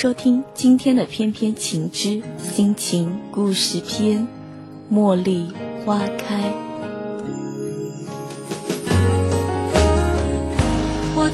收听今天的《翩翩情之心情故事篇》，茉莉花开。我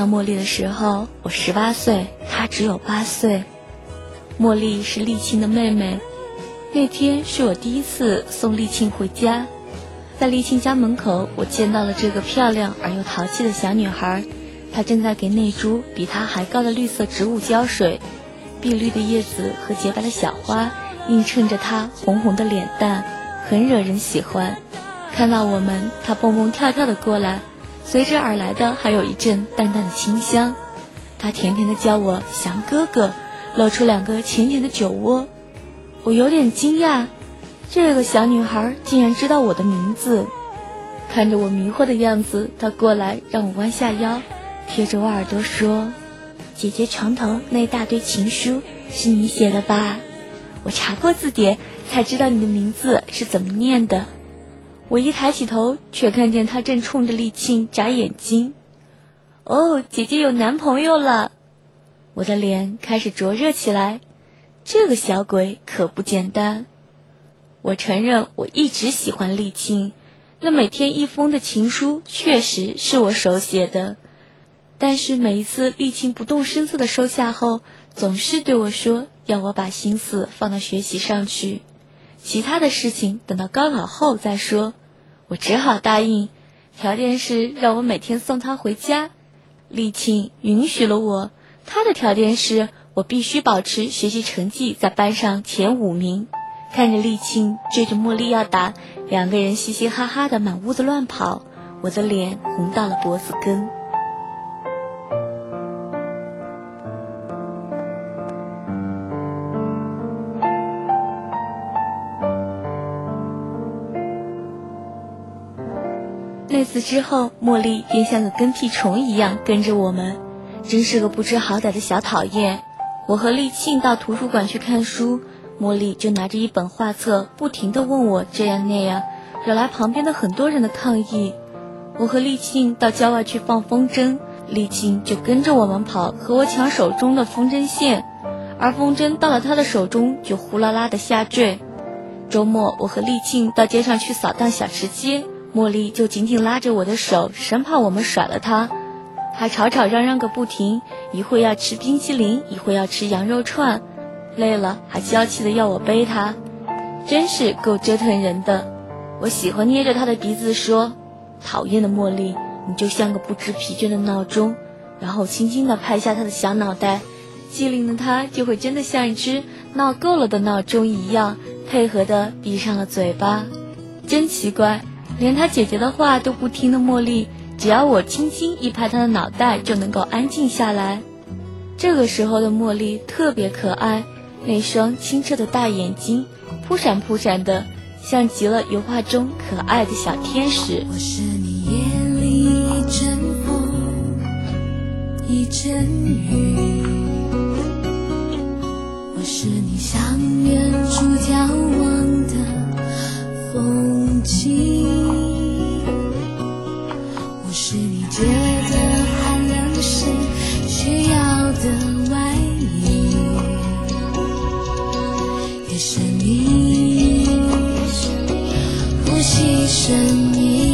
到茉莉的时候，我十八岁，她只有八岁。茉莉是丽青的妹妹。那天是我第一次送丽青回家，在丽青家门口，我见到了这个漂亮而又淘气的小女孩。她正在给那株比她还高的绿色植物浇水，碧绿的叶子和洁白的小花映衬着她红红的脸蛋，很惹人喜欢。看到我们，她蹦蹦跳跳的过来。随之而来的还有一阵淡淡的清香，他甜甜的叫我祥哥哥，露出两个浅浅的酒窝。我有点惊讶，这个小女孩竟然知道我的名字。看着我迷惑的样子，她过来让我弯下腰，贴着我耳朵说：“姐姐床头那大堆情书是你写的吧？我查过字典，才知道你的名字是怎么念的。”我一抬起头，却看见他正冲着丽庆眨眼睛。哦，姐姐有男朋友了！我的脸开始灼热起来。这个小鬼可不简单。我承认，我一直喜欢丽庆，那每天一封的情书确实是我手写的。但是每一次丽庆不动声色的收下后，总是对我说要我把心思放到学习上去，其他的事情等到高考后再说。我只好答应，条件是让我每天送他回家。丽庆允许了我，他的条件是我必须保持学习成绩在班上前五名。看着丽庆追着茉莉要打，两个人嘻嘻哈哈的满屋子乱跑，我的脸红到了脖子根。那次之后，茉莉便像个跟屁虫一样跟着我们，真是个不知好歹的小讨厌。我和丽庆到图书馆去看书，茉莉就拿着一本画册，不停地问我这样那样，惹来旁边的很多人的抗议。我和丽庆到郊外去放风筝，丽庆就跟着我们跑，和我抢手中的风筝线，而风筝到了他的手中就呼啦啦的下坠。周末，我和丽庆到街上去扫荡小吃街，茉莉就紧紧拉着我的手，生怕我们甩了她，还吵吵嚷嚷个不停，一会要吃冰淇淋，一会要吃羊肉串，累了还娇气的要我背她，真是够折腾人的。我喜欢捏着她的鼻子说：“讨厌的茉莉，你就像个不知疲倦的闹钟。”然后轻轻地拍下她的小脑袋，机灵的她就会真的像一只闹够了的闹钟一样。配合的闭上了嘴巴，真奇怪，连他姐姐的话都不听的茉莉，只要我轻轻一拍她的脑袋，就能够安静下来。这个时候的茉莉特别可爱，那双清澈的大眼睛，扑闪扑闪的，像极了油画中可爱的小天使。我是你眼里一阵风，一阵雨。我是你向远处眺望的我是你觉得寒冷时需要的外衣，也是你呼吸声音。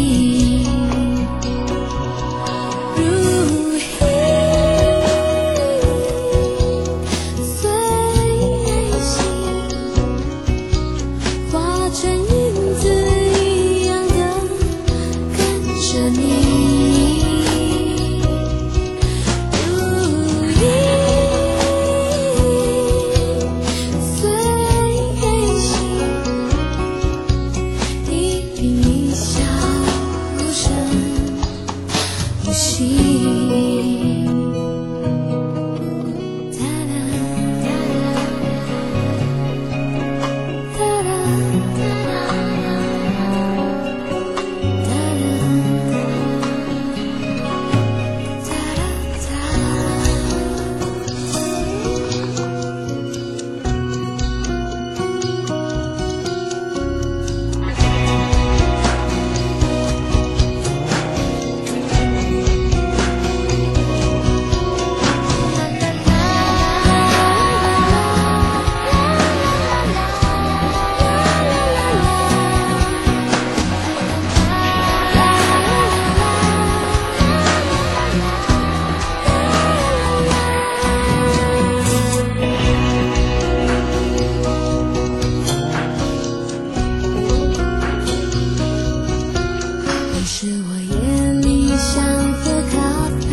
是我夜里想喝咖啡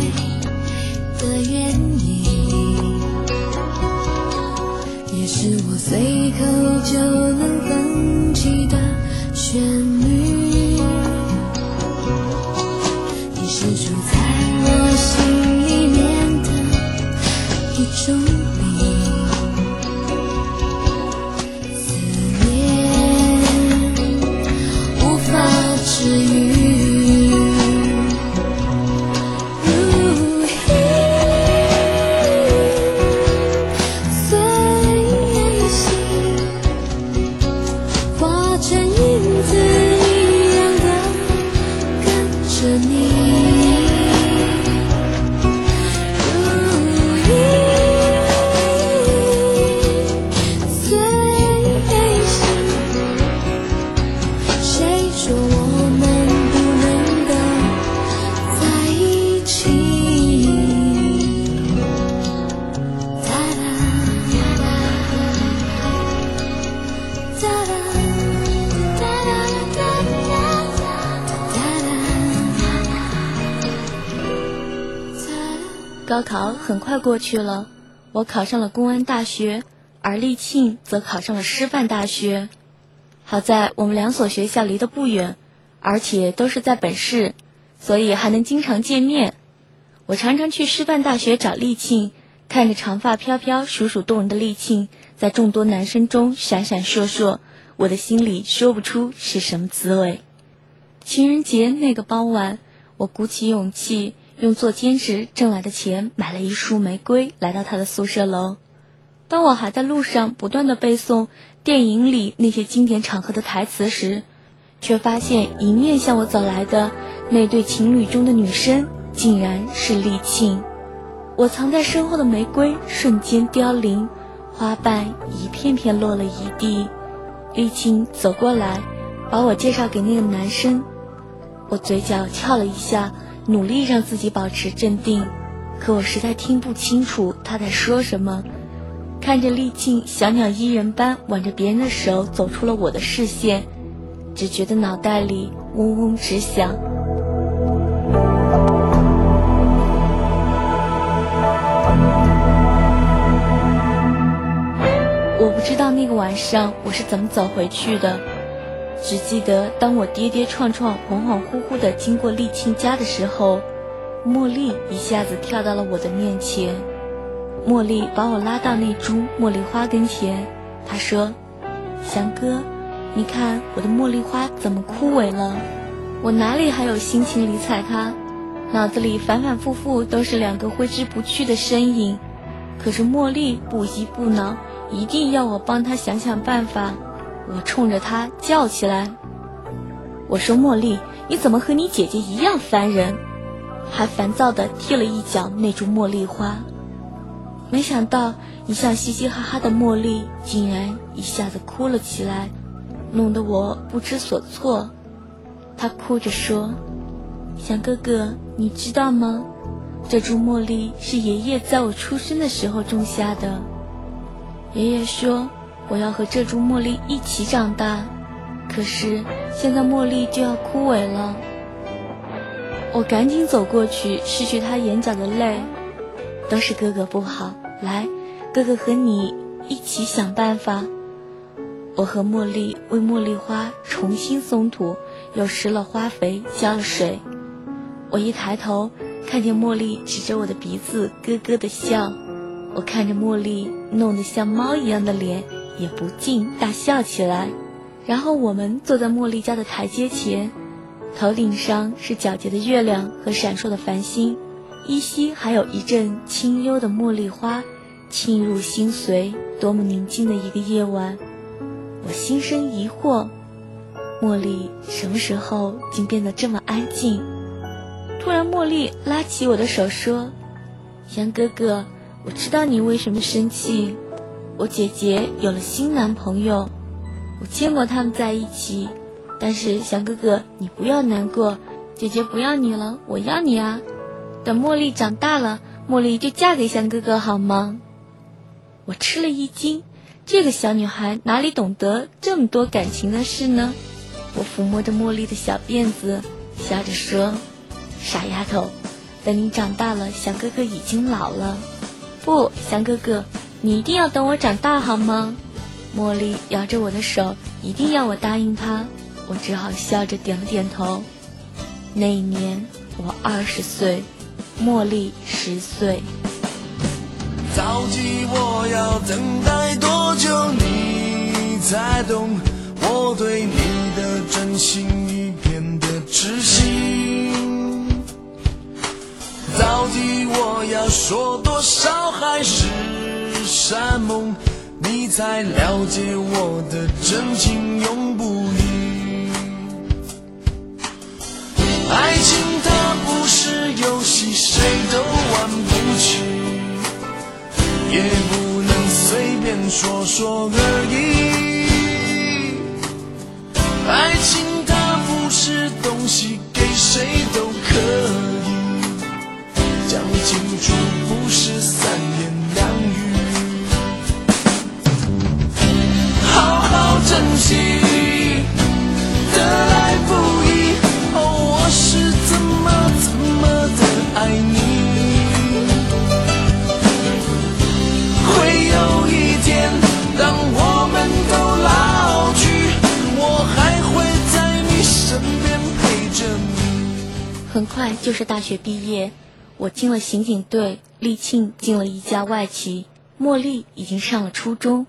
的原因，也是我随口就能哼起的旋律。过去了，我考上了公安大学，而立庆则考上了师范大学。好在我们两所学校离得不远，而且都是在本市，所以还能经常见面。我常常去师范大学找立庆，看着长发飘飘、楚楚动人的立庆在众多男生中闪闪烁烁，我的心里说不出是什么滋味。情人节那个傍晚，我鼓起勇气。用做兼职挣来的钱买了一束玫瑰，来到他的宿舍楼。当我还在路上不断的背诵电影里那些经典场合的台词时，却发现迎面向我走来的那对情侣中的女生竟然是丽庆。我藏在身后的玫瑰瞬间凋零，花瓣一片片落了一地。丽青走过来，把我介绍给那个男生。我嘴角翘了一下，努力让自己保持镇定，可我实在听不清楚他在说什么。看着丽青小鸟依人般挽着别人的手走出了我的视线，只觉得脑袋里嗡嗡直响。我不知道那个晚上我是怎么走回去的，只记得当我跌跌撞撞、恍恍惚惚地经过丽青家的时候，茉莉一下子跳到了我的面前。茉莉把我拉到那株茉莉花跟前，她说：“翔哥，你看我的茉莉花怎么枯萎了？我哪里还有心情理睬她？脑子里反反复复都是两个挥之不去的身影。可是茉莉不依不挠。”一定要我帮她想想办法，我冲着他叫起来：“我说茉莉，你怎么和你姐姐一样烦人？”还烦躁地踢了一脚那株茉莉花。没想到一向嘻嘻哈哈的茉莉竟然一下子哭了起来，弄得我不知所措。她哭着说：“小哥哥，你知道吗？这株茉莉是爷爷在我出生的时候种下的。”爷爷说：“我要和这株茉莉一起长大，可是现在茉莉就要枯萎了。”我赶紧走过去拭去她眼角的泪，都是哥哥不好。来，哥哥和你一起想办法。我和茉莉为茉莉花重新松土，又施了花肥，浇了水。我一抬头，看见茉莉指着我的鼻子咯咯的笑。我看着茉莉弄得像猫一样的脸，也不禁大笑起来。然后我们坐在茉莉家的台阶前，头顶上是皎洁的月亮和闪烁的繁星，依稀还有一阵清幽的茉莉花沁入心髓。多么宁静的一个夜晚！我心生疑惑：茉莉什么时候竟变得这么安静？突然，茉莉拉起我的手说：“杨哥哥。”我知道你为什么生气，我姐姐有了新男朋友，我见过他们在一起，但是翔哥哥你不要难过，姐姐不要你了，我要你啊！等茉莉长大了，茉莉就嫁给翔哥哥好吗？我吃了一惊，这个小女孩哪里懂得这么多感情的事呢？我抚摸着茉莉的小辫子，笑着说：“傻丫头，等你长大了，翔哥哥已经老了。”不，翔哥哥，你一定要等我长大好吗？茉莉摇着我的手，一定要我答应她。我只好笑着点了点头。那一年我二十岁，茉莉十岁。到底，我要等待多久，你才懂我对你的真心一片的痴心？到底，我要说多少还是山盟，你才了解我的真情永不渝。爱情它不是游戏，谁都玩不起，也不能随便说说而已。爱情它不是东西，给谁都可以。讲清楚不是三言起得来不易，哦，我是怎么怎么的爱你。会有一天，当我们都老去，我还会在你身边陪着你。很快就是大学毕业，我进了刑警队，立庆进了一家外企，茉莉已经上了初中。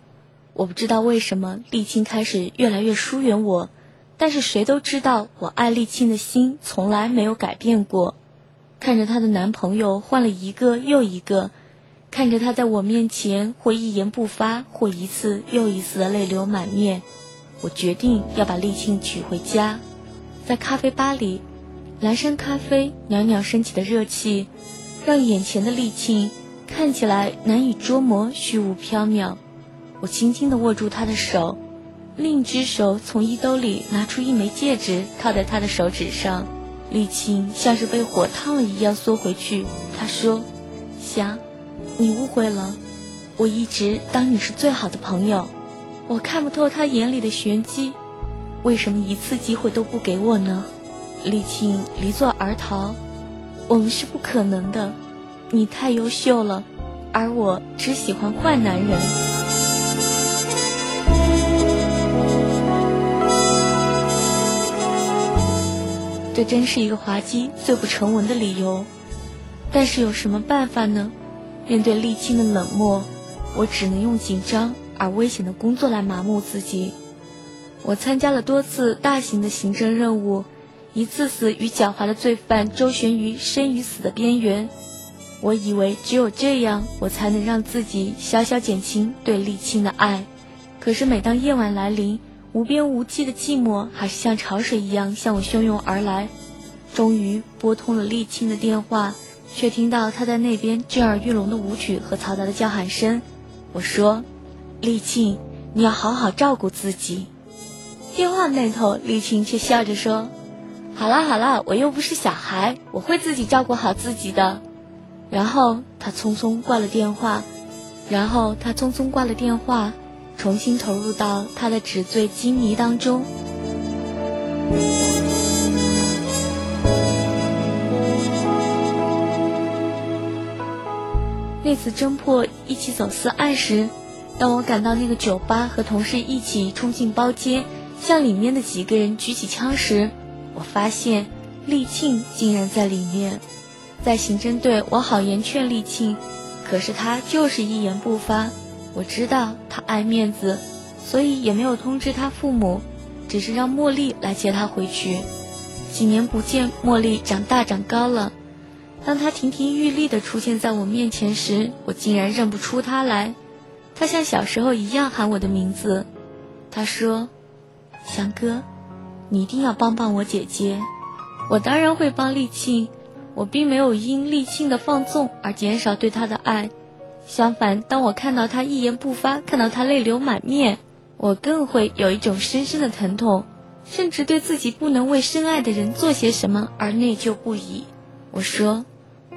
我不知道为什么丽庆开始越来越疏远我，但是谁都知道我爱丽庆的心从来没有改变过。看着她的男朋友换了一个又一个，看着她在我面前或一言不发，或一次又一次的泪流满面，我决定要把丽庆娶回家。在咖啡吧里。蓝山咖啡袅袅升起的热气，让眼前的丽庆看起来难以捉摸，虚无缥缈。我轻轻地握住他的手，另一只手从衣兜里拿出一枚戒指，套在他的手指上。丽青像是被火烫了一样缩回去。他说：“霞，你误会了，我一直当你是最好的朋友。我看不透他眼里的玄机，为什么一次机会都不给我呢？”丽青离座而逃。我们是不可能的，你太优秀了，而我只喜欢坏男人。这真是一个滑稽、最不成文的理由，但是有什么办法呢？面对沥青的冷漠，我只能用紧张而危险的工作来麻木自己。我参加了多次大型的刑侦任务。一次次与狡猾的罪犯周旋于生与死的边缘，我以为只有这样，我才能让自己小小减轻对沥青的爱。可是每当夜晚来临，无边无际的寂寞还是像潮水一样向我汹涌而来。终于拨通了沥青的电话，却听到他在那边震耳欲聋的舞曲和嘈杂的叫喊声。我说：“沥青，你要好好照顾自己。”电话那头，沥青却笑着说。好啦好啦，我又不是小孩，我会自己照顾好自己的。然后他匆匆挂了电话，然后他匆匆挂了电话，重新投入到他的纸醉金迷当中。那次侦破一起走私案时，当我赶到那个酒吧和同事一起冲进包间，向里面的几个人举起枪时。我发现丽庆竟然在里面，在刑侦队，我好言劝丽庆，可是他就是一言不发。我知道他爱面子，所以也没有通知他父母，只是让茉莉来接他回去。几年不见，茉莉长大长高了。当他亭亭玉立地出现在我面前时，我竟然认不出他来。他像小时候一样喊我的名字。他说：“翔哥。”你一定要帮帮我姐姐，我当然会帮丽庆。我并没有因丽庆的放纵而减少对她的爱，相反，当我看到她一言不发，看到她泪流满面，我更会有一种深深的疼痛，甚至对自己不能为深爱的人做些什么而内疚不已。我说：“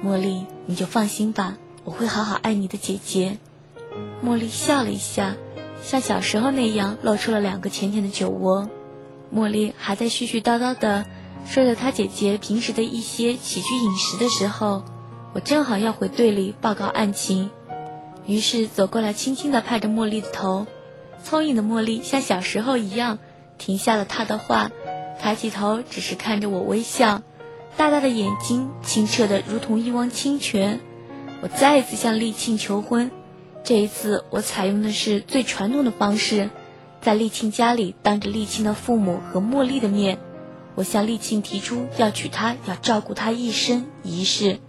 茉莉，你就放心吧，我会好好爱你的姐姐。”茉莉笑了一下，像小时候那样露出了两个浅浅的酒窝。茉莉还在絮絮叨叨地说着她姐姐平时的一些起居饮食的时候，我正好要回队里报告案情，于是走过来，轻轻地拍着茉莉的头。聪颖的茉莉像小时候一样停下了她的话，抬起头，只是看着我微笑，大大的眼睛清澈的如同一汪清泉。我再一次向丽庆求婚，这一次我采用的是最传统的方式。在丽庆家里，当着丽庆的父母和茉莉的面，我向丽庆提出要娶她，要照顾她一生一世。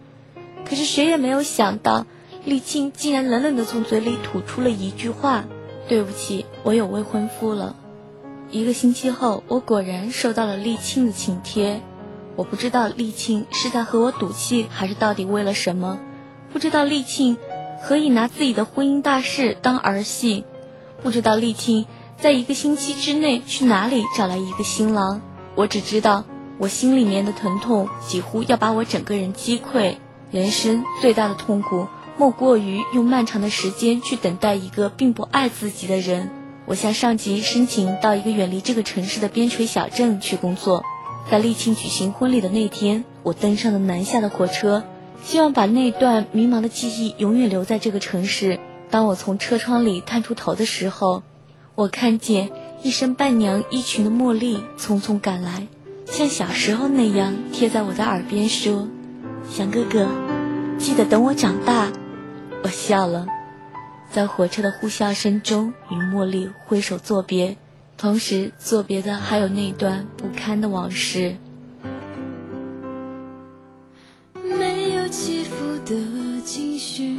可是谁也没有想到，丽庆竟然冷冷地从嘴里吐出了一句话：“对不起，我有未婚夫了。”一个星期后，我果然收到了丽庆的请帖。我不知道丽庆是在和我赌气，还是到底为了什么？不知道丽庆何以拿自己的婚姻大事当儿戏？不知道丽庆。在一个星期之内去哪里找来一个新郎？我只知道，我心里面的疼痛几乎要把我整个人击溃。人生最大的痛苦，莫过于用漫长的时间去等待一个并不爱自己的人。我向上级申请到一个远离这个城市的边陲小镇去工作。在丽青举行婚礼的那天，我登上了南下的火车，希望把那段迷茫的记忆永远留在这个城市。当我从车窗里探出头的时候，我看见一身伴娘衣裙的茉莉匆匆赶来，像小时候那样贴在我的耳边说：“祥哥哥，记得等我长大。”我笑了，在火车的呼啸声中与茉莉挥手作别，同时作别的还有那段不堪的往事。没有起伏的情绪。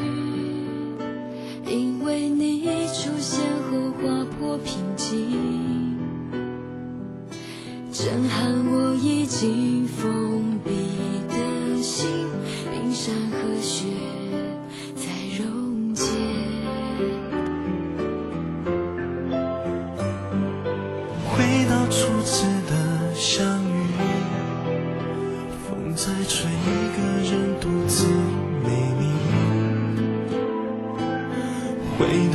因为你出现后划破平静，震撼我已经封闭的心，冰山和雪 waiting.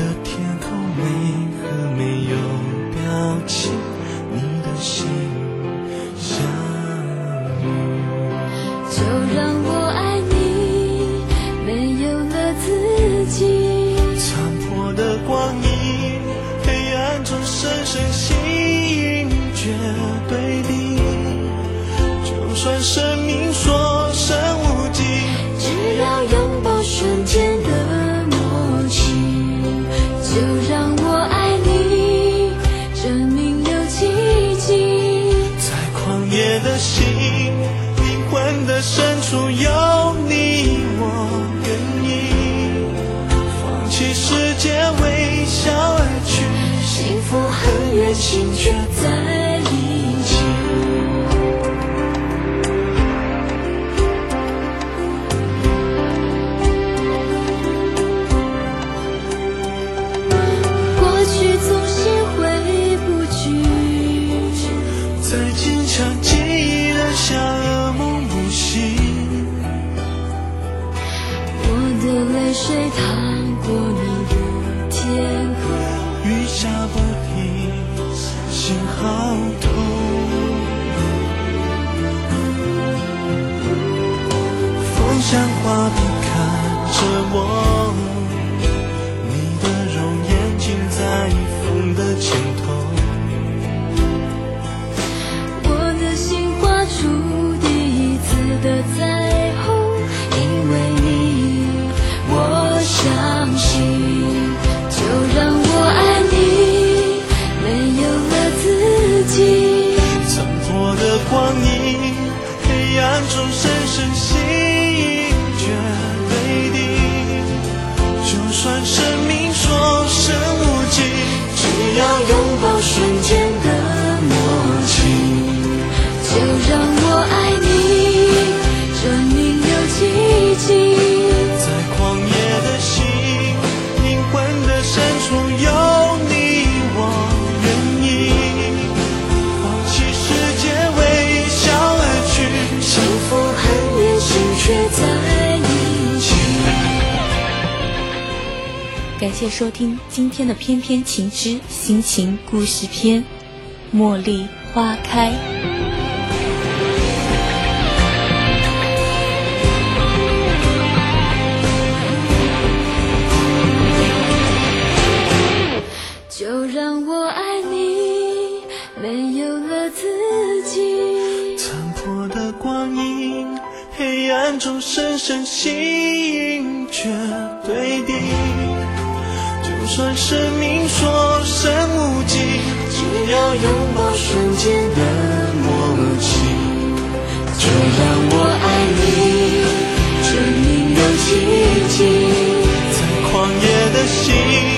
夜的心灵魂的深处有你我愿意放弃世界微笑而去幸福很远心却在。怕你看着我。谢收听今天的《偏偏情之心情故事篇》，茉莉花开。就让我爱你，没有了自己。残破的光影，黑暗中深深吸引，绝对的。算生命所剩无几，只要拥抱瞬间的默契，就让我爱你，这音乐奇迹，在狂野的心。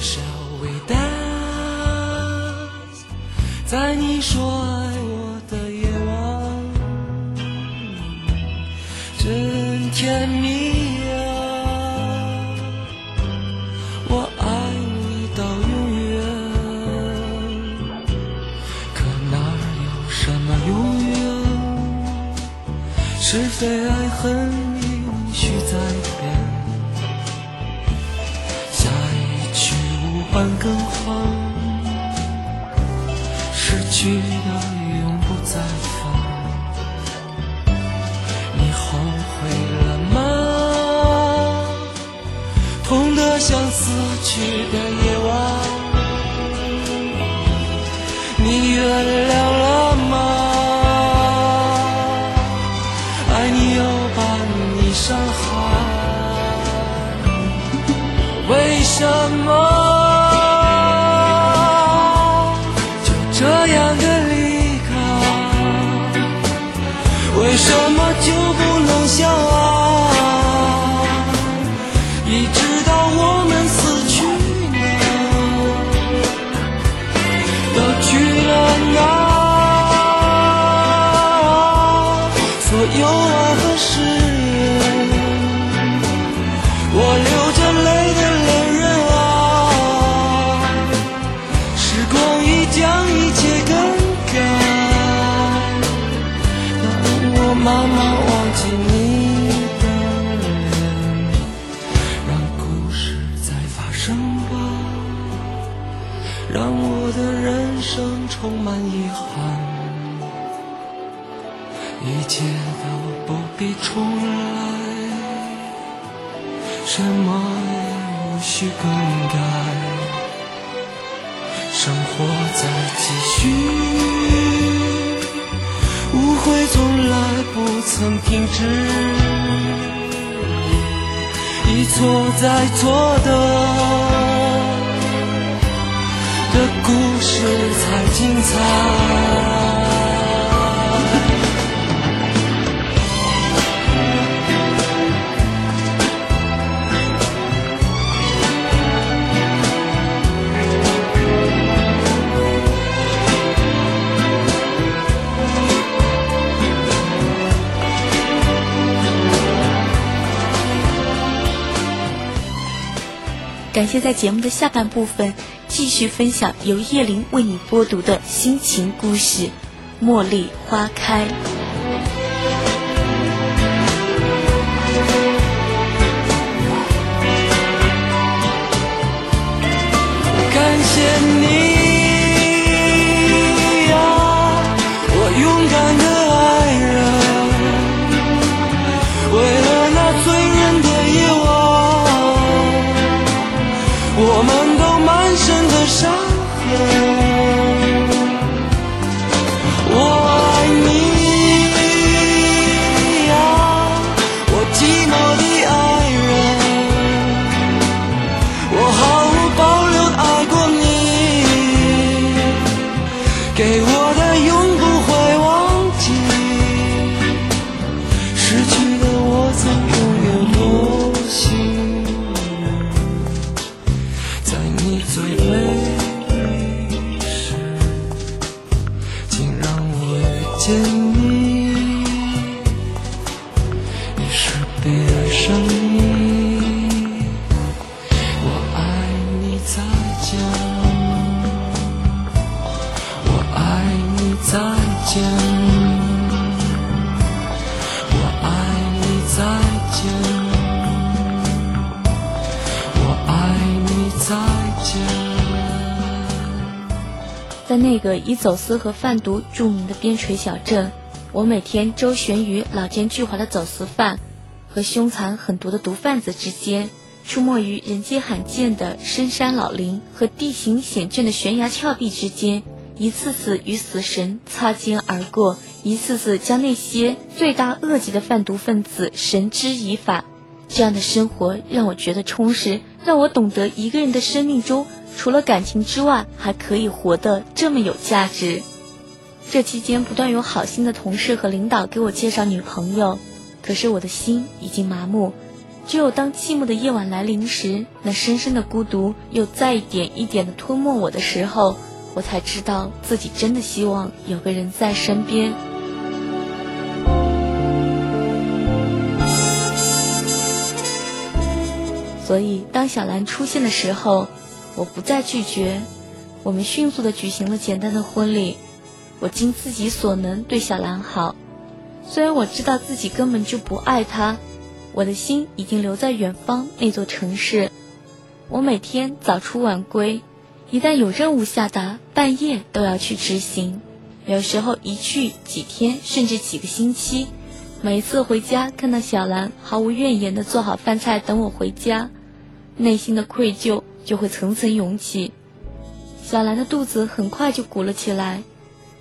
小伟，dance，在你说爱我的夜晚，真甜蜜啊！我爱你到永远，可哪有什么永远？是非爱恨。慢慢忘记你的人，让故事再发生吧，让我的人生充满遗憾，一切都不必重来，什么也无需更改，生活在继续。误会从来不曾停止，一错再错的的故事才精彩。感谢在节目的下半部分继续分享由叶琳为你播读的心情故事《茉莉花开》。我们都满身的伤痕。那个以走私和贩毒著名的边陲小镇，我每天周旋于老奸巨猾的走私犯和凶残狠毒的毒贩子之间，出没于人迹罕见的深山老林和地形险峻的悬崖峭壁之间，一次次与死神擦肩而过，一次次将那些罪大恶极的贩毒分子绳之以法。这样的生活让我觉得充实，让我懂得一个人的生命中除了感情之外，还可以活得这么有价值。这期间不断有好心的同事和领导给我介绍女朋友，可是我的心已经麻木。只有当寂寞的夜晚来临时，那深深的孤独又再一点一点的吞没我的时候，我才知道自己真的希望有个人在身边。所以，当小兰出现的时候，我不再拒绝。我们迅速的举行了简单的婚礼。我尽自己所能对小兰好，虽然我知道自己根本就不爱她，我的心已经留在远方那座城市。我每天早出晚归，一旦有任务下达，半夜都要去执行。有时候一去几天，甚至几个星期。每次回家，看到小兰毫无怨言地做好饭菜等我回家，内心的愧疚就会层层涌起。小兰的肚子很快就鼓了起来，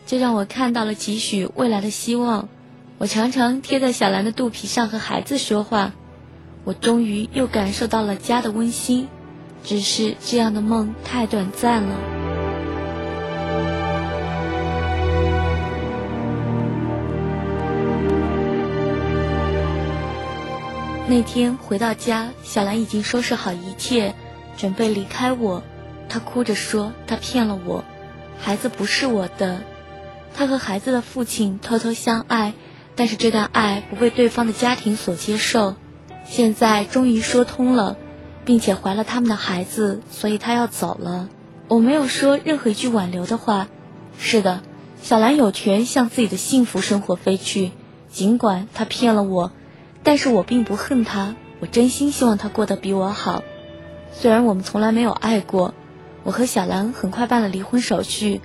这让我看到了几许未来的希望。我常常贴在小兰的肚皮上和孩子说话，我终于又感受到了家的温馨。只是这样的梦太短暂了。那天回到家，小兰已经收拾好一切，准备离开我。她哭着说：“她骗了我，孩子不是我的。她和孩子的父亲偷偷相爱，但是这段爱不被对方的家庭所接受。现在终于说通了，并且怀了他们的孩子，所以她要走了。我没有说任何一句挽留的话。是的，小兰有权向自己的幸福生活飞去，尽管她骗了我。”但是我并不恨他，我真心希望他过得比我好。虽然我们从来没有爱过，我和小兰很快办了离婚手续。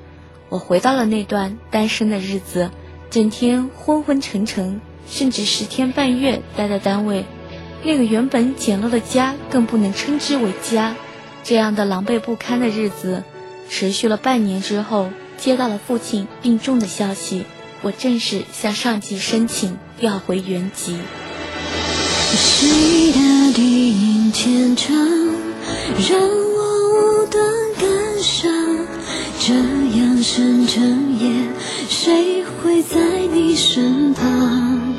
我回到了那段单身的日子，整天昏昏沉沉，甚至十天半月待在单位。那个原本简陋的家更不能称之为家。这样的狼狈不堪的日子，持续了半年之后，接到了父亲病重的消息。我正式向上级申请调回原籍。谁的低吟浅唱，让我无端感伤？这样深整夜，谁会在你身旁？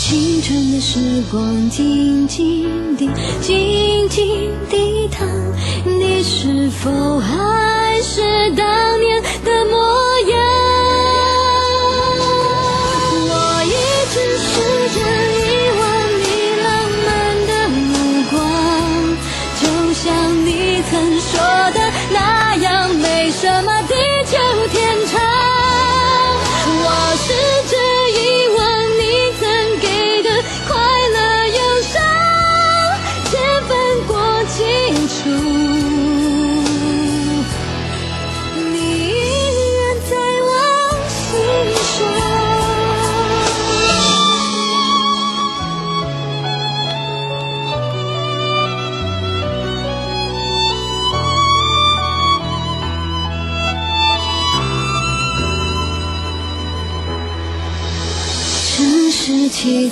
青春的时光静静地、静静地淌，你是否还是当年的模样？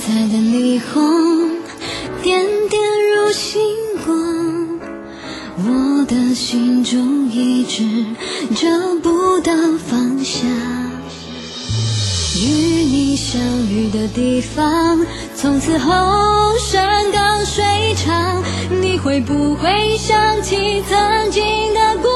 彩的霓虹，点点如星光，我的心中一直找不到方向。与你相遇的地方，从此后山高水长，你会不会想起曾经的过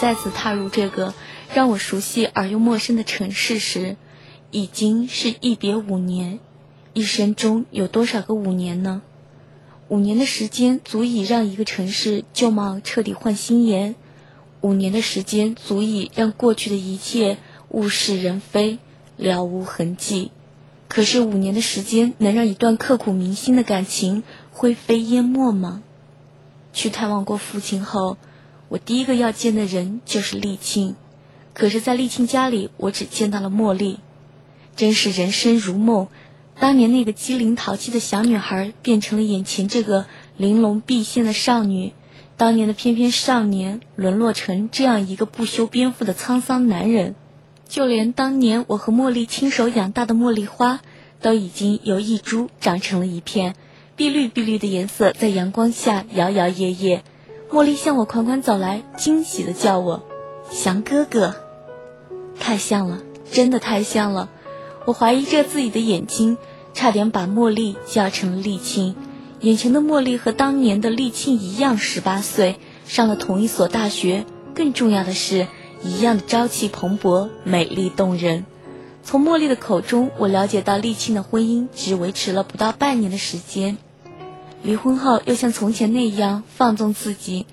再次踏入这个让我熟悉而又陌生的城市时，已经是一别五年。一生中有多少个五年呢？五年的时间足以让一个城市旧貌彻底换新颜，五年的时间足以让过去的一切物是人非，了无痕迹。可是五年的时间能让一段刻骨铭心的感情灰飞烟灭吗？去探望过父亲后。我第一个要见的人就是丽庆，可是，在丽庆家里，我只见到了茉莉。真是人生如梦，当年那个机灵淘气的小女孩，变成了眼前这个玲珑毕现的少女；当年的翩翩少年，沦落成这样一个不修边幅的沧桑男人。就连当年我和茉莉亲手养大的茉莉花，都已经由一株长成了一片，碧绿碧绿的颜色在阳光下摇摇曳曳。茉莉向我款款走来，惊喜的叫我“翔哥哥”，太像了，真的太像了。我怀疑着自己的眼睛，差点把茉莉叫成了丽庆。眼前的茉莉和当年的丽庆一样，十八岁，上了同一所大学，更重要的是，一样的朝气蓬勃，美丽动人。从茉莉的口中，我了解到丽庆的婚姻只维持了不到半年的时间。离婚后又像从前那样放纵自己，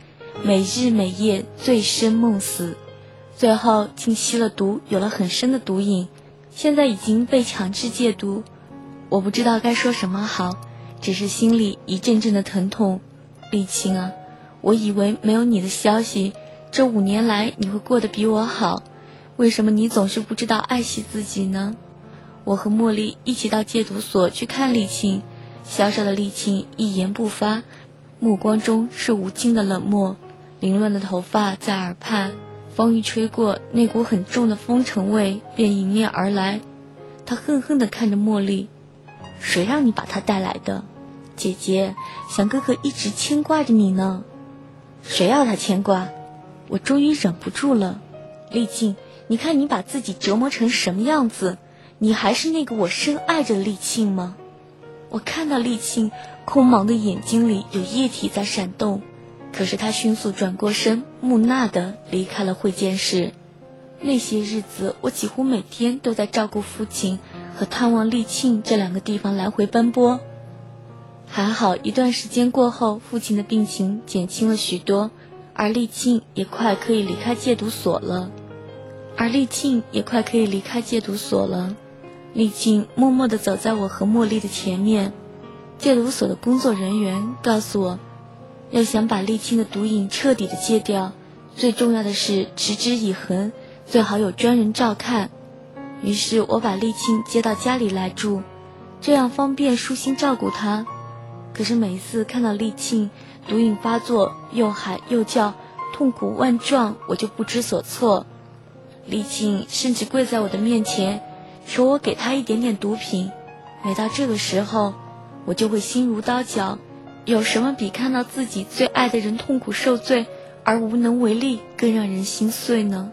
每日每夜醉生梦死，最后竟吸了毒，有了很深的毒瘾，现在已经被强制戒毒。我不知道该说什么好，只是心里一阵阵的疼痛。丽青啊，我以为没有你的消息，这五年来你会过得比我好，为什么你总是不知道爱惜自己呢？我和茉莉一起到戒毒所去看丽庆，小小的丽庆一言不发，目光中是无尽的冷漠。凌乱的头发在耳畔，风一吹过，那股很重的风尘味便迎面而来。他恨恨地看着茉莉：“谁让你把他带来的？姐姐，想哥哥一直牵挂着你呢。谁要他牵挂？我终于忍不住了。丽静，你看你把自己折磨成什么样子？”你还是那个我深爱着的丽庆吗？我看到丽庆空茫的眼睛里有液体在闪动，可是他迅速转过身，木讷的离开了会见室。那些日子，我几乎每天都在照顾父亲和探望丽庆这两个地方来回奔波。还好，一段时间过后，父亲的病情减轻了许多，而丽庆也快可以离开戒毒所了。而丽庆也快可以离开戒毒所了。丽静默默地走在我和茉莉的前面。戒毒所的工作人员告诉我，要想把丽青的毒瘾彻底的戒掉，最重要的是持之以恒，最好有专人照看。于是我把丽青接到家里来住，这样方便舒心照顾她。可是每一次看到丽庆毒瘾发作，又喊又叫，痛苦万状，我就不知所措。丽庆甚至跪在我的面前。求我给他一点点毒品，每到这个时候，我就会心如刀绞。有什么比看到自己最爱的人痛苦受罪而无能为力更让人心碎呢？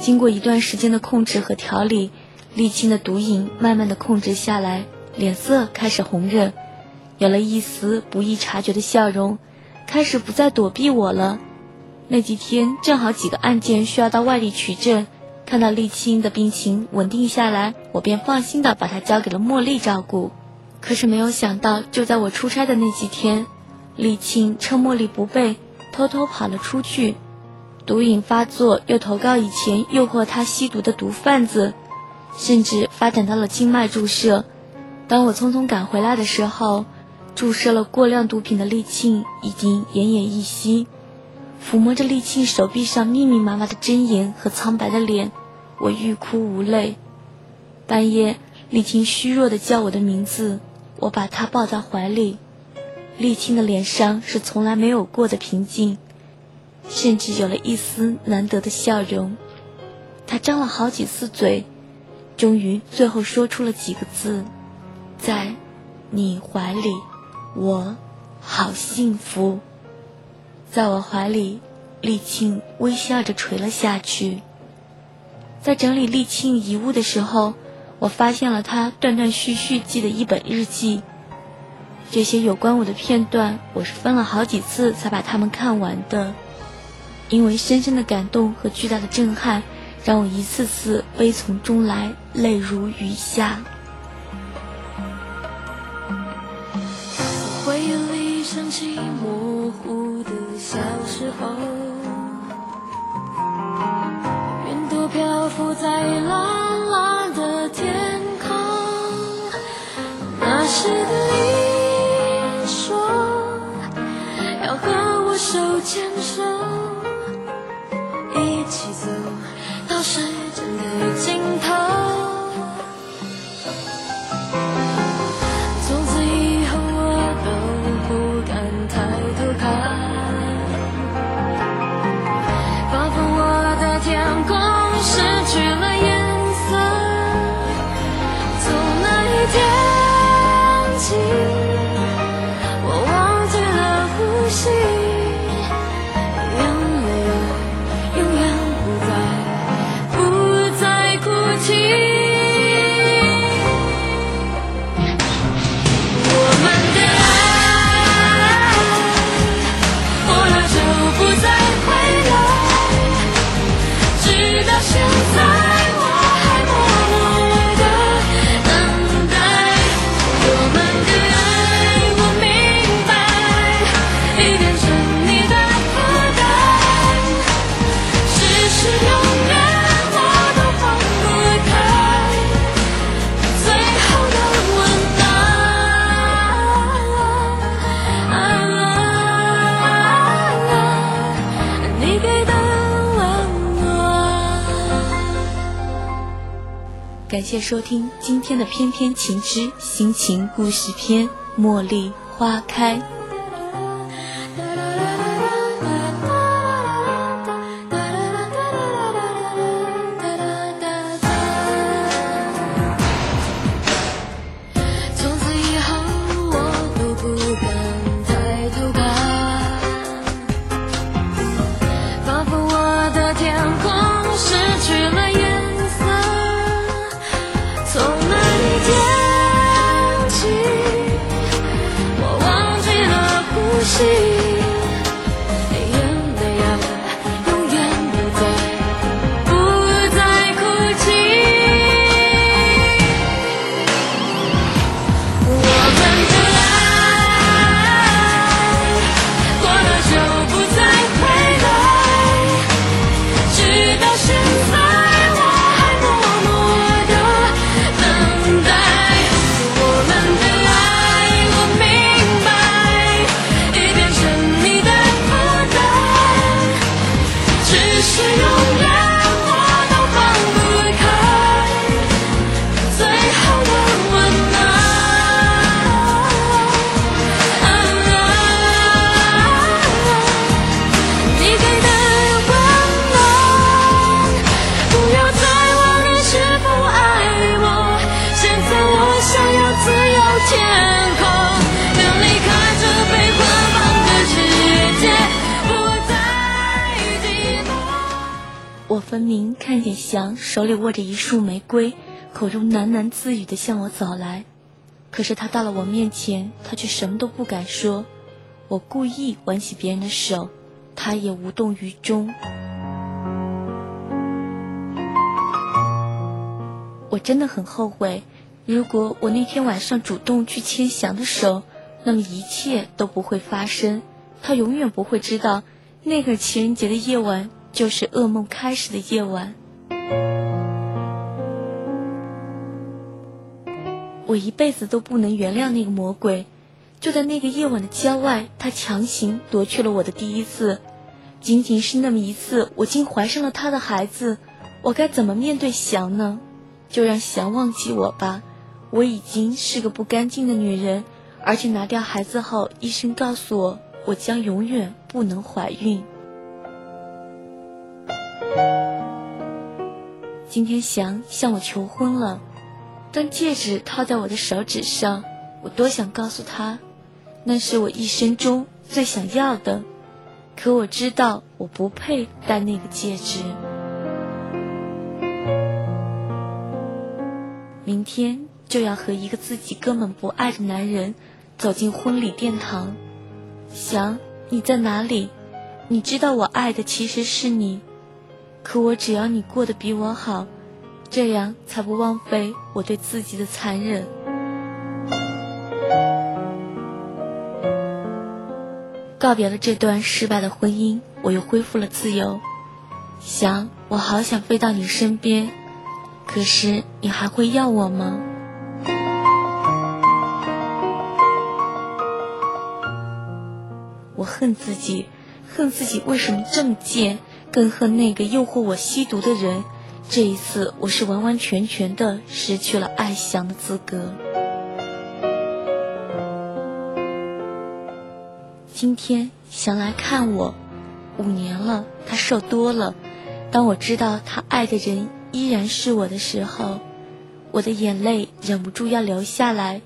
经过一段时间的控制和调理，沥青的毒瘾慢慢的控制下来，脸色开始红润，有了一丝不易察觉的笑容。开始不再躲避我了。那几天正好几个案件需要到外地取证，看到沥青的病情稳定下来，我便放心的把他交给了茉莉照顾。可是没有想到，就在我出差的那几天，沥青趁茉莉不备，偷偷跑了出去，毒瘾发作，又投靠以前诱惑他吸毒的毒贩子，甚至发展到了静脉注射。当我匆匆赶回来的时候。注射了过量毒品的沥青已经奄奄一息，抚摸着沥青手臂上密密麻麻的针眼和苍白的脸，我欲哭无泪。半夜，沥青虚弱的叫我的名字，我把她抱在怀里。沥青的脸上是从来没有过的平静，甚至有了一丝难得的笑容。她张了好几次嘴，终于最后说出了几个字：“在你怀里。”我好幸福，在我怀里，丽青微笑着垂了下去。在整理丽青遗物的时候，我发现了他断断续续记的一本日记。这些有关我的片段，我是分了好几次才把它们看完的。因为深深的感动和巨大的震撼，让我一次次悲从中来，泪如雨下。回忆里想起模糊的小时候，云朵漂浮在蓝蓝的天空。那时的你说要和我手牵手，一起走到时感谢收听今天的《翩翩情之心情故事篇》，茉莉花开。分明看见翔手里握着一束玫瑰，口中喃喃自语的向我走来。可是他到了我面前，他却什么都不敢说。我故意挽起别人的手，他也无动于衷。我真的很后悔，如果我那天晚上主动去牵翔的手，那么一切都不会发生。他永远不会知道，那个情人节的夜晚。就是噩梦开始的夜晚，我一辈子都不能原谅那个魔鬼。就在那个夜晚的郊外，他强行夺去了我的第一次。仅仅是那么一次，我竟怀上了他的孩子，我该怎么面对翔呢？就让翔忘记我吧。我已经是个不干净的女人，而且拿掉孩子后，医生告诉我，我将永远不能怀孕。今天翔向我求婚了，当戒指套在我的手指上，我多想告诉他，那是我一生中最想要的。可我知道我不配戴那个戒指。明天就要和一个自己根本不爱的男人走进婚礼殿堂。翔，你在哪里？你知道我爱的其实是你。可我只要你过得比我好，这样才不枉费我对自己的残忍。告别了这段失败的婚姻，我又恢复了自由。想，我好想飞到你身边，可是你还会要我吗？我恨自己，恨自己为什么这么贱。更恨那个诱惑我吸毒的人。这一次，我是完完全全的失去了爱翔的资格。今天想来看我，五年了，他瘦多了。当我知道他爱的人依然是我的时候，我的眼泪忍不住要流下来。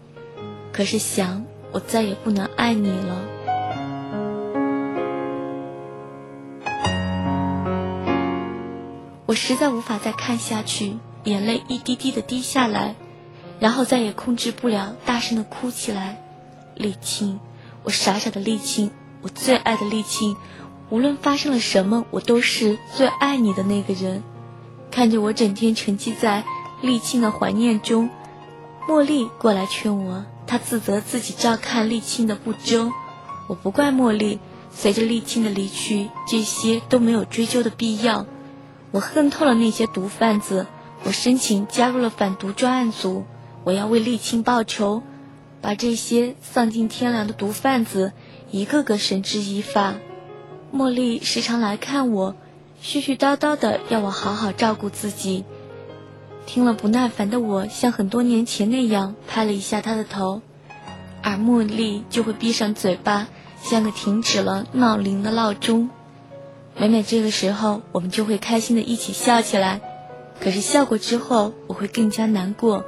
可是想，我再也不能爱你了。我实在无法再看下去，眼泪一滴滴的滴下来，然后再也控制不了，大声的哭起来。沥青，我傻傻的沥青，我最爱的沥青，无论发生了什么，我都是最爱你的那个人。看着我整天沉寂在沥青的怀念中，茉莉过来劝我，她自责自己照看沥青的不周。我不怪茉莉，随着沥青的离去，这些都没有追究的必要。我恨透了那些毒贩子，我申请加入了反毒专案组，我要为沥青报仇，把这些丧尽天良的毒贩子一个个绳之以法。茉莉时常来看我，絮絮叨叨的要我好好照顾自己。听了不耐烦的我，像很多年前那样拍了一下他的头，而茉莉就会闭上嘴巴，像个停止了闹铃的闹钟。每每这个时候，我们就会开心的一起笑起来。可是笑过之后，我会更加难过，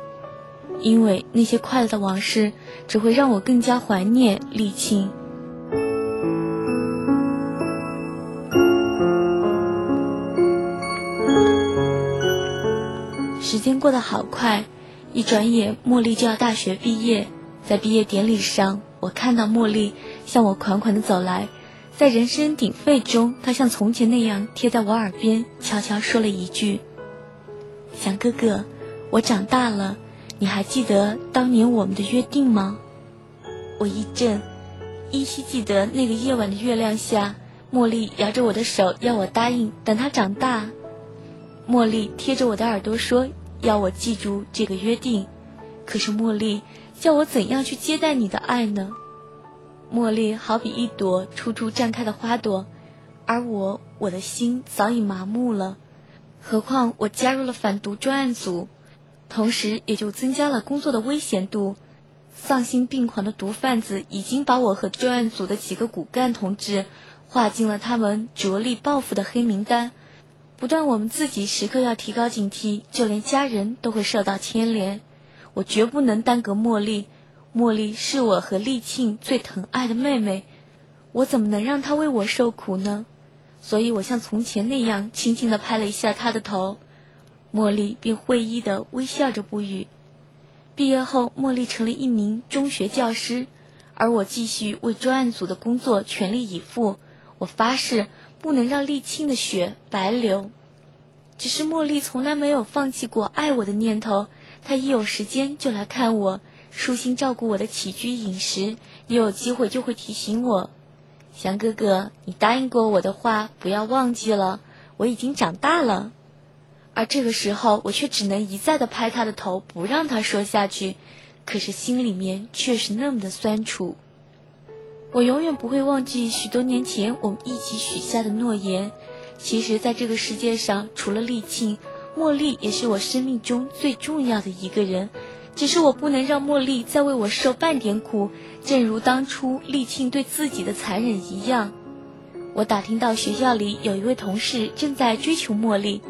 因为那些快乐的往事只会让我更加怀念丽庆。时间过得好快，一转眼，茉莉就要大学毕业。在毕业典礼上，我看到茉莉向我款款的走来，在人声鼎沸中，她像从前那样贴在我耳边，悄悄说了一句：“祥哥哥，我长大了，你还记得当年我们的约定吗？”我一怔，依稀记得那个夜晚的月亮下，茉莉摇着我的手，要我答应等她长大。茉莉贴着我的耳朵说：“要我记住这个约定。”可是茉莉叫我怎样去接待你的爱呢？茉莉好比一朵初初绽开的花朵，而我，我的心早已麻木了。何况我加入了反毒专案组，同时也就增加了工作的危险度。丧心病狂的毒贩子已经把我和专案组的几个骨干同志划进了他们着力报复的黑名单。不但我们自己时刻要提高警惕，就连家人都会受到牵连。我绝不能耽搁茉莉，茉莉是我和丽庆最疼爱的妹妹，我怎么能让她为我受苦呢？所以我像从前那样轻轻地拍了一下她的头，茉莉便会意地微笑着不语。毕业后，茉莉成了一名中学教师，而我继续为专案组的工作全力以赴。我发誓。不能让沥青的血白流。只是茉莉从来没有放弃过爱我的念头，她一有时间就来看我，舒心照顾我的起居饮食，一有机会就会提醒我：“祥哥哥，你答应过我的话，不要忘记了。我已经长大了。”而这个时候，我却只能一再的拍他的头，不让他说下去，可是心里面却是那么的酸楚。我永远不会忘记许多年前我们一起许下的诺言。其实，在这个世界上，除了丽庆，茉莉也是我生命中最重要的一个人。只是我不能让茉莉再为我受半点苦，正如当初丽庆对自己的残忍一样。我打听到学校里有一位同事正在追求茉莉，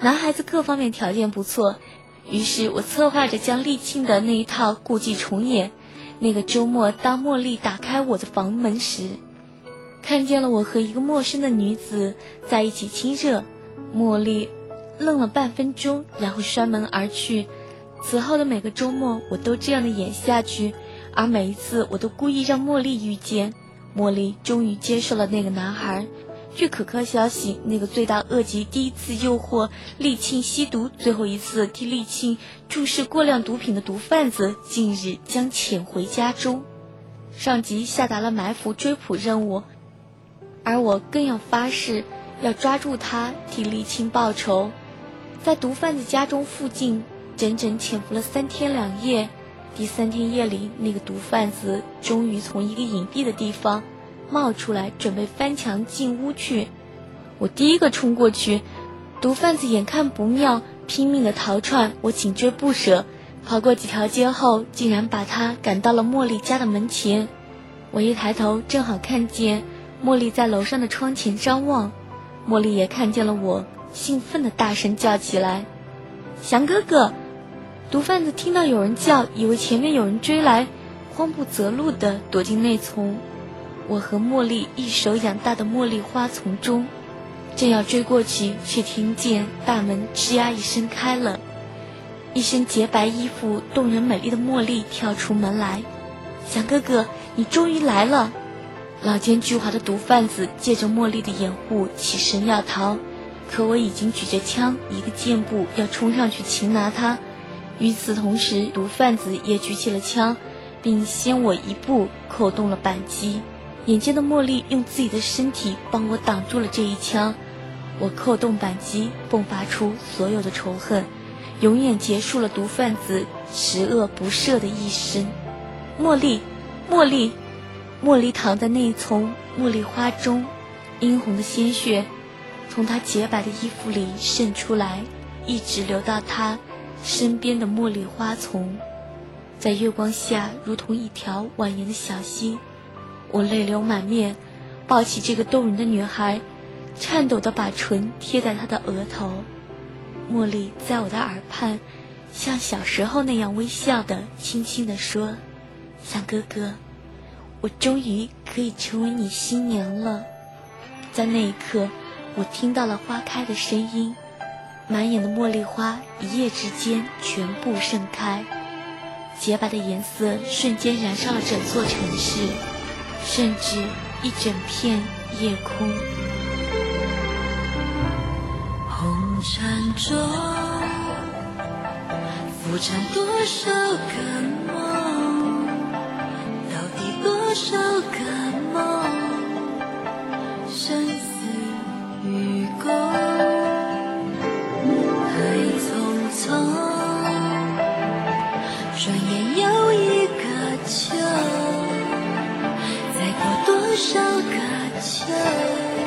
男孩子各方面条件不错，于是我策划着将丽庆的那一套故伎重演。那个周末，当茉莉打开我的房门时，看见了我和一个陌生的女子在一起亲热。茉莉愣了半分钟，然后摔门而去。此后的每个周末，我都这样的演下去，而每一次，我都故意让茉莉遇见。茉莉终于接受了那个男孩。据可靠消息，那个罪大恶极、第一次诱惑沥青吸毒、最后一次替沥青注射过量毒品的毒贩子，近日将潜回家中。上级下达了埋伏追捕任务，而我更要发誓要抓住他，替沥青报仇。在毒贩子家中附近，整整潜伏了三天两夜。第三天夜里，那个毒贩子终于从一个隐蔽的地方。冒出来，准备翻墙进屋去。我第一个冲过去，毒贩子眼看不妙，拼命的逃窜。我紧追不舍，跑过几条街后，竟然把他赶到了茉莉家的门前。我一抬头，正好看见茉莉在楼上的窗前张望。茉莉也看见了我，兴奋的大声叫起来：“祥哥哥！”毒贩子听到有人叫，以为前面有人追来，慌不择路的躲进那丛。我和茉莉一手养大的茉莉花丛中，正要追过去，却听见大门吱呀一声开了，一身洁白衣服、动人美丽的茉莉跳出门来。祥哥哥，你终于来了！老奸巨猾的毒贩子借着茉莉的掩护起身要逃，可我已经举着枪，一个箭步要冲上去擒拿他。与此同时，毒贩子也举起了枪，并先我一步扣动了扳机。眼尖的茉莉用自己的身体帮我挡住了这一枪，我扣动扳机，迸发出所有的仇恨，永远结束了毒贩子十恶不赦的一生。茉莉，茉莉，茉莉躺在那一丛茉莉花中，殷红的鲜血从她洁白的衣服里渗出来，一直流到她身边的茉莉花丛，在月光下如同一条蜿蜒的小溪。我泪流满面，抱起这个动人的女孩，颤抖地把唇贴在她的额头。茉莉在我的耳畔，像小时候那样微笑的，轻轻地说：“三哥哥，我终于可以成为你新娘了。”在那一刻，我听到了花开的声音，满眼的茉莉花一夜之间全部盛开，洁白的颜色瞬间燃烧了整座城市。甚至一整片夜空。红尘中浮沉多少个梦，到底多少个梦？生死与共，转眼又一个秋。再过多少个秋？